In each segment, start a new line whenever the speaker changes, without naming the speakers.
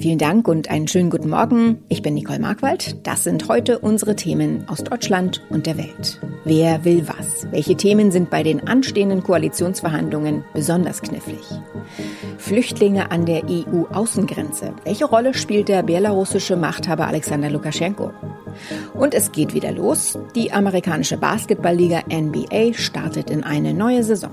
Vielen Dank und einen schönen guten Morgen. Ich bin Nicole Markwald. Das sind heute unsere Themen aus Deutschland und der Welt. Wer will was? Welche Themen sind bei den anstehenden Koalitionsverhandlungen besonders knifflig? Flüchtlinge an der EU-Außengrenze. Welche Rolle spielt der belarussische Machthaber Alexander Lukaschenko? Und es geht wieder los. Die amerikanische Basketballliga NBA startet in eine neue Saison.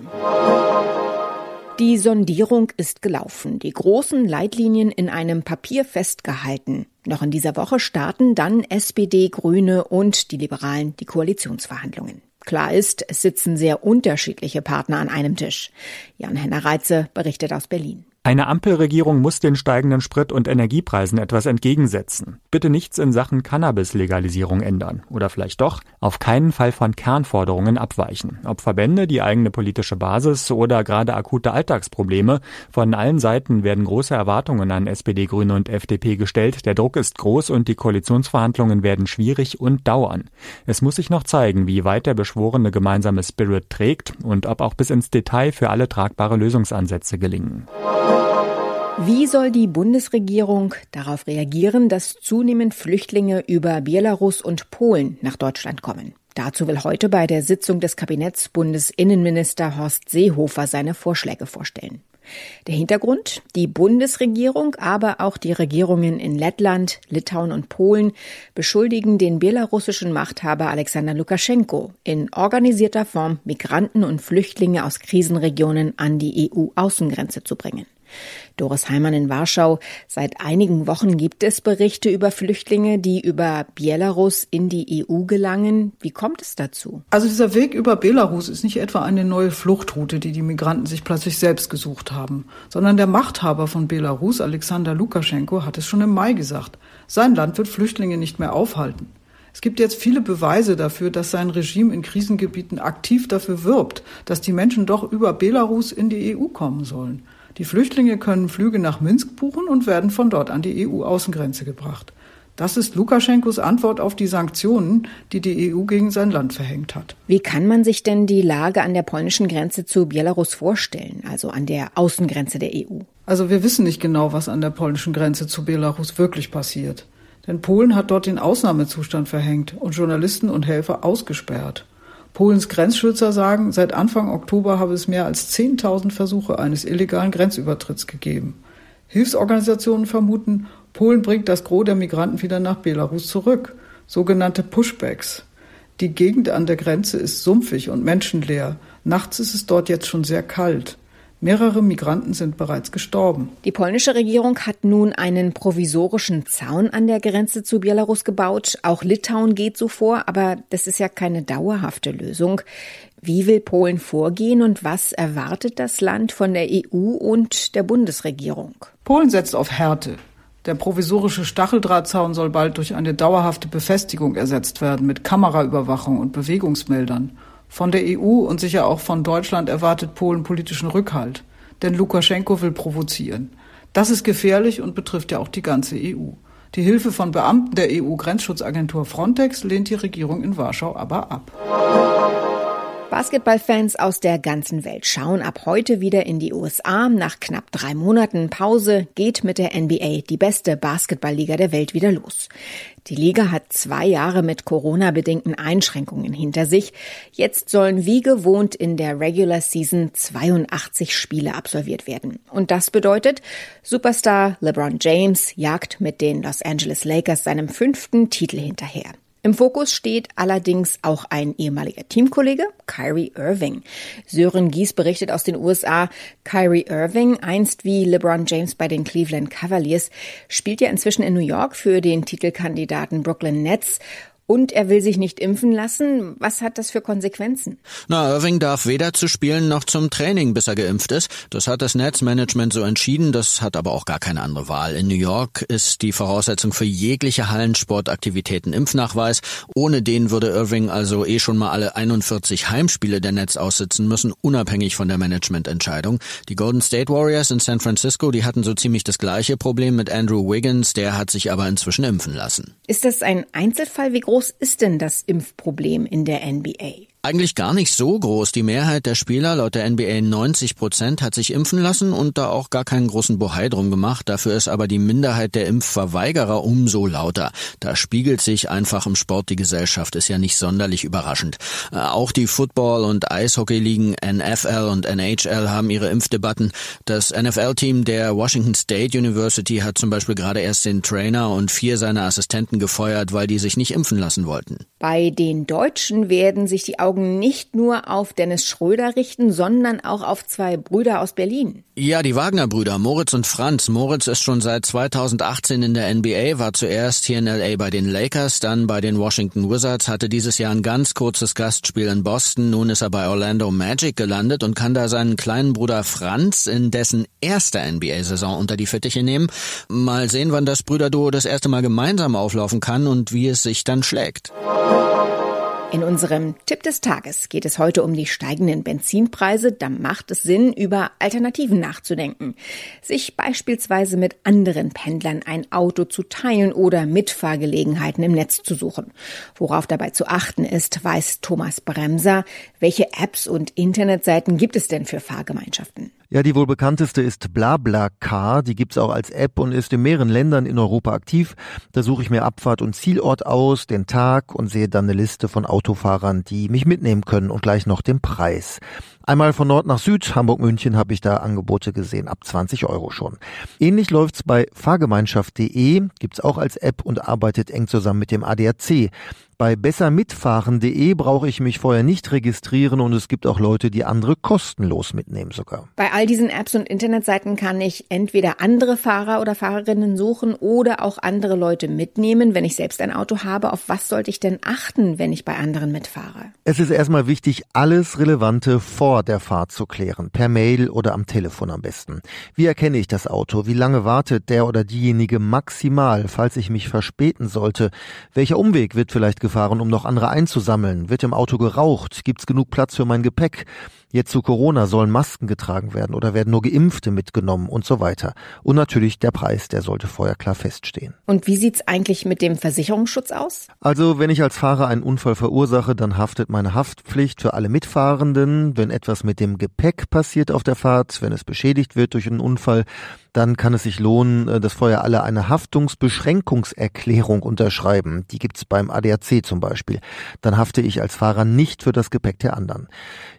Die Sondierung ist gelaufen, die großen Leitlinien in einem Papier festgehalten. Noch in dieser Woche starten dann SPD, Grüne und die Liberalen die Koalitionsverhandlungen. Klar ist, es sitzen sehr unterschiedliche Partner an einem Tisch. Jan-Henner Reitze berichtet aus Berlin.
Eine Ampelregierung muss den steigenden Sprit- und Energiepreisen etwas entgegensetzen. Bitte nichts in Sachen Cannabis-Legalisierung ändern. Oder vielleicht doch, auf keinen Fall von Kernforderungen abweichen. Ob Verbände, die eigene politische Basis oder gerade akute Alltagsprobleme. Von allen Seiten werden große Erwartungen an SPD, Grüne und FDP gestellt. Der Druck ist groß und die Koalitionsverhandlungen werden schwierig und dauern. Es muss sich noch zeigen, wie weit der beschworene gemeinsame Spirit trägt und ob auch bis ins Detail für alle tragbare Lösungsansätze gelingen.
Wie soll die Bundesregierung darauf reagieren, dass zunehmend Flüchtlinge über Belarus und Polen nach Deutschland kommen? Dazu will heute bei der Sitzung des Kabinetts Bundesinnenminister Horst Seehofer seine Vorschläge vorstellen. Der Hintergrund? Die Bundesregierung, aber auch die Regierungen in Lettland, Litauen und Polen beschuldigen den belarussischen Machthaber Alexander Lukaschenko in organisierter Form Migranten und Flüchtlinge aus Krisenregionen an die EU-Außengrenze zu bringen. Doris Heimann in Warschau. Seit einigen Wochen gibt es Berichte über Flüchtlinge, die über Belarus in die EU gelangen. Wie kommt es dazu?
Also dieser Weg über Belarus ist nicht etwa eine neue Fluchtroute, die die Migranten sich plötzlich selbst gesucht haben, sondern der Machthaber von Belarus, Alexander Lukaschenko, hat es schon im Mai gesagt. Sein Land wird Flüchtlinge nicht mehr aufhalten. Es gibt jetzt viele Beweise dafür, dass sein Regime in Krisengebieten aktiv dafür wirbt, dass die Menschen doch über Belarus in die EU kommen sollen. Die Flüchtlinge können Flüge nach Minsk buchen und werden von dort an die EU-Außengrenze gebracht. Das ist Lukaschenkos Antwort auf die Sanktionen, die die EU gegen sein Land verhängt hat.
Wie kann man sich denn die Lage an der polnischen Grenze zu Belarus vorstellen, also an der Außengrenze der EU?
Also wir wissen nicht genau, was an der polnischen Grenze zu Belarus wirklich passiert. Denn Polen hat dort den Ausnahmezustand verhängt und Journalisten und Helfer ausgesperrt. Polens Grenzschützer sagen, seit Anfang Oktober habe es mehr als 10.000 Versuche eines illegalen Grenzübertritts gegeben. Hilfsorganisationen vermuten, Polen bringt das Gros der Migranten wieder nach Belarus zurück, sogenannte Pushbacks. Die Gegend an der Grenze ist sumpfig und menschenleer. Nachts ist es dort jetzt schon sehr kalt. Mehrere Migranten sind bereits gestorben.
Die polnische Regierung hat nun einen provisorischen Zaun an der Grenze zu Belarus gebaut. Auch Litauen geht so vor, aber das ist ja keine dauerhafte Lösung. Wie will Polen vorgehen und was erwartet das Land von der EU und der Bundesregierung?
Polen setzt auf Härte. Der provisorische Stacheldrahtzaun soll bald durch eine dauerhafte Befestigung ersetzt werden mit Kameraüberwachung und Bewegungsmeldern. Von der EU und sicher auch von Deutschland erwartet Polen politischen Rückhalt. Denn Lukaschenko will provozieren. Das ist gefährlich und betrifft ja auch die ganze EU. Die Hilfe von Beamten der EU-Grenzschutzagentur Frontex lehnt die Regierung in Warschau aber ab.
Basketballfans aus der ganzen Welt schauen ab heute wieder in die USA. Nach knapp drei Monaten Pause geht mit der NBA die beste Basketballliga der Welt wieder los. Die Liga hat zwei Jahre mit Corona-bedingten Einschränkungen hinter sich. Jetzt sollen wie gewohnt in der Regular Season 82 Spiele absolviert werden. Und das bedeutet, Superstar LeBron James jagt mit den Los Angeles Lakers seinem fünften Titel hinterher. Im Fokus steht allerdings auch ein ehemaliger Teamkollege, Kyrie Irving. Sören Gies berichtet aus den USA, Kyrie Irving, einst wie LeBron James bei den Cleveland Cavaliers, spielt ja inzwischen in New York für den Titelkandidaten Brooklyn Nets und er will sich nicht impfen lassen. Was hat das für Konsequenzen?
Na, Irving darf weder zu Spielen noch zum Training, bis er geimpft ist. Das hat das Netzmanagement so entschieden. Das hat aber auch gar keine andere Wahl. In New York ist die Voraussetzung für jegliche Hallensportaktivitäten Impfnachweis. Ohne den würde Irving also eh schon mal alle 41 Heimspiele der Netz aussitzen müssen, unabhängig von der Managemententscheidung. Die Golden State Warriors in San Francisco, die hatten so ziemlich das gleiche Problem mit Andrew Wiggins. Der hat sich aber inzwischen impfen lassen.
Ist das ein Einzelfall? Wie groß groß ist denn das Impfproblem in der NBA?
Eigentlich gar nicht so groß. Die Mehrheit der Spieler, laut der NBA 90 Prozent, hat sich impfen lassen und da auch gar keinen großen Bohai drum gemacht. Dafür ist aber die Minderheit der Impfverweigerer umso lauter. Da spiegelt sich einfach im Sport die Gesellschaft, ist ja nicht sonderlich überraschend. Äh, auch die Football- und Eishockey-Ligen NFL und NHL haben ihre Impfdebatten. Das NFL-Team der Washington State University hat zum Beispiel gerade erst den Trainer und vier seiner Assistenten gefeuert, weil die sich nicht impfen lassen wollten.
Bei den Deutschen werden sich die Augen nicht nur auf Dennis Schröder richten, sondern auch auf zwei Brüder aus Berlin.
Ja, die Wagner-Brüder, Moritz und Franz. Moritz ist schon seit 2018 in der NBA, war zuerst hier in LA bei den Lakers, dann bei den Washington Wizards, hatte dieses Jahr ein ganz kurzes Gastspiel in Boston. Nun ist er bei Orlando Magic gelandet und kann da seinen kleinen Bruder Franz in dessen erster NBA-Saison unter die Fittiche nehmen. Mal sehen, wann das Brüderduo das erste Mal gemeinsam auflaufen kann und wie es sich dann schlägt.
In unserem Tipp des Tages geht es heute um die steigenden Benzinpreise. Da macht es Sinn, über Alternativen nachzudenken. Sich beispielsweise mit anderen Pendlern ein Auto zu teilen oder Mitfahrgelegenheiten im Netz zu suchen. Worauf dabei zu achten ist, weiß Thomas Bremser. Welche Apps und Internetseiten gibt es denn für Fahrgemeinschaften?
Ja, die wohl bekannteste ist BlaBlaCar. Die gibt's auch als App und ist in mehreren Ländern in Europa aktiv. Da suche ich mir Abfahrt und Zielort aus, den Tag und sehe dann eine Liste von Autofahrern, die mich mitnehmen können und gleich noch den Preis. Einmal von Nord nach Süd, Hamburg-München, habe ich da Angebote gesehen, ab 20 Euro schon. Ähnlich läuft's bei fahrgemeinschaft.de, gibt's auch als App und arbeitet eng zusammen mit dem ADAC. Bei bessermitfahren.de brauche ich mich vorher nicht registrieren und es gibt auch Leute, die andere kostenlos mitnehmen sogar.
Bei all diesen Apps und Internetseiten kann ich entweder andere Fahrer oder Fahrerinnen suchen oder auch andere Leute mitnehmen, wenn ich selbst ein Auto habe. Auf was sollte ich denn achten, wenn ich bei anderen mitfahre?
Es ist erstmal wichtig, alles Relevante vor der Fahrt zu klären, per Mail oder am Telefon am besten. Wie erkenne ich das Auto? Wie lange wartet der oder diejenige maximal, falls ich mich verspäten sollte? Welcher Umweg wird vielleicht gefahren, um noch andere einzusammeln? Wird im Auto geraucht? Gibt's genug Platz für mein Gepäck? Jetzt zu Corona sollen Masken getragen werden oder werden nur Geimpfte mitgenommen und so weiter. Und natürlich der Preis, der sollte vorher klar feststehen.
Und wie sieht's eigentlich mit dem Versicherungsschutz aus?
Also, wenn ich als Fahrer einen Unfall verursache, dann haftet meine Haftpflicht für alle Mitfahrenden. Wenn etwas mit dem Gepäck passiert auf der Fahrt, wenn es beschädigt wird durch einen Unfall, dann kann es sich lohnen, äh, dass vorher alle eine Haftungsbeschränkungserklärung unterschreiben. Die gibt's beim ADAC zum Beispiel. Dann hafte ich als Fahrer nicht für das Gepäck der anderen.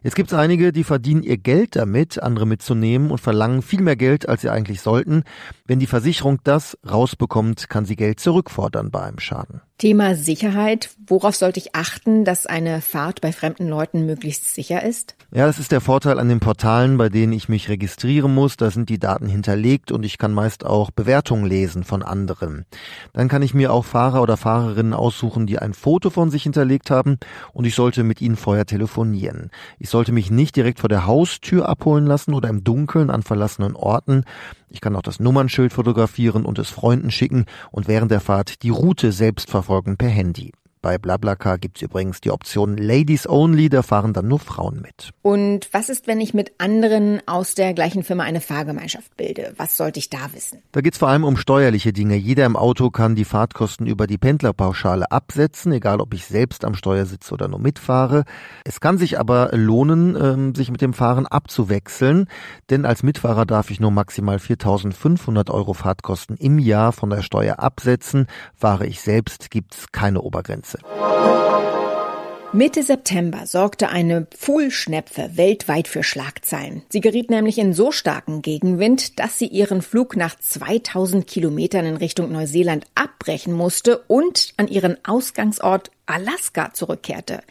Jetzt gibt's einige, die verdienen ihr Geld damit, andere mitzunehmen und verlangen viel mehr Geld, als sie eigentlich sollten. Wenn die Versicherung das rausbekommt, kann sie Geld zurückfordern bei einem Schaden.
Thema Sicherheit. Worauf sollte ich achten, dass eine Fahrt bei fremden Leuten möglichst sicher ist?
Ja, das ist der Vorteil an den Portalen, bei denen ich mich registrieren muss. Da sind die Daten hinterlegt und ich kann meist auch Bewertungen lesen von anderen. Dann kann ich mir auch Fahrer oder Fahrerinnen aussuchen, die ein Foto von sich hinterlegt haben und ich sollte mit ihnen vorher telefonieren. Ich sollte mich nicht direkt vor der Haustür abholen lassen oder im Dunkeln an verlassenen Orten. Ich kann auch das Nummernschild fotografieren und es Freunden schicken und während der Fahrt die Route selbst verfolgen per Handy. Bei BlaBlaCar gibt's übrigens die Option Ladies Only, da fahren dann nur Frauen mit.
Und was ist, wenn ich mit anderen aus der gleichen Firma eine Fahrgemeinschaft bilde? Was sollte ich da wissen?
Da geht's vor allem um steuerliche Dinge. Jeder im Auto kann die Fahrtkosten über die Pendlerpauschale absetzen, egal ob ich selbst am Steuer sitze oder nur mitfahre. Es kann sich aber lohnen, ähm, sich mit dem Fahren abzuwechseln, denn als Mitfahrer darf ich nur maximal 4.500 Euro Fahrtkosten im Jahr von der Steuer absetzen. Fahre ich selbst, gibt's keine Obergrenze.
Mitte September sorgte eine Pfuhlschnepfe weltweit für Schlagzeilen. Sie geriet nämlich in so starken Gegenwind, dass sie ihren Flug nach 2000 Kilometern in Richtung Neuseeland abbrechen musste und an ihren Ausgangsort Alaska zurückkehrte.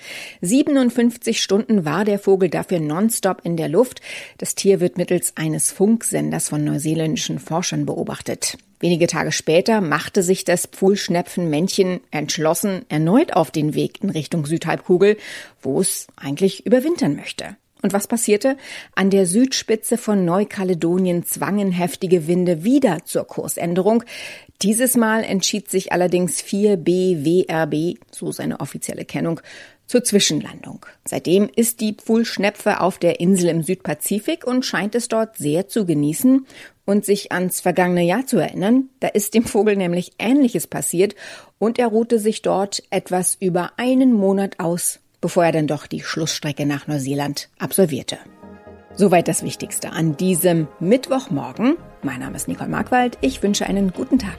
57 Stunden war der Vogel dafür nonstop in der Luft. Das Tier wird mittels eines Funksenders von neuseeländischen Forschern beobachtet. Wenige Tage später machte sich das Pfuhlschnepfenmännchen entschlossen erneut auf den Weg in Richtung Südhalbkugel, wo es eigentlich überwintern möchte. Und was passierte? An der Südspitze von Neukaledonien zwangen heftige Winde wieder zur Kursänderung. Dieses Mal entschied sich allerdings 4BWRB, so seine offizielle Kennung, zur Zwischenlandung. Seitdem ist die Pfuhlschnepfe auf der Insel im Südpazifik und scheint es dort sehr zu genießen und sich ans vergangene Jahr zu erinnern. Da ist dem Vogel nämlich Ähnliches passiert und er ruhte sich dort etwas über einen Monat aus bevor er dann doch die Schlussstrecke nach Neuseeland absolvierte. Soweit das Wichtigste an diesem Mittwochmorgen. Mein Name ist Nicole Markwald. Ich wünsche einen guten Tag.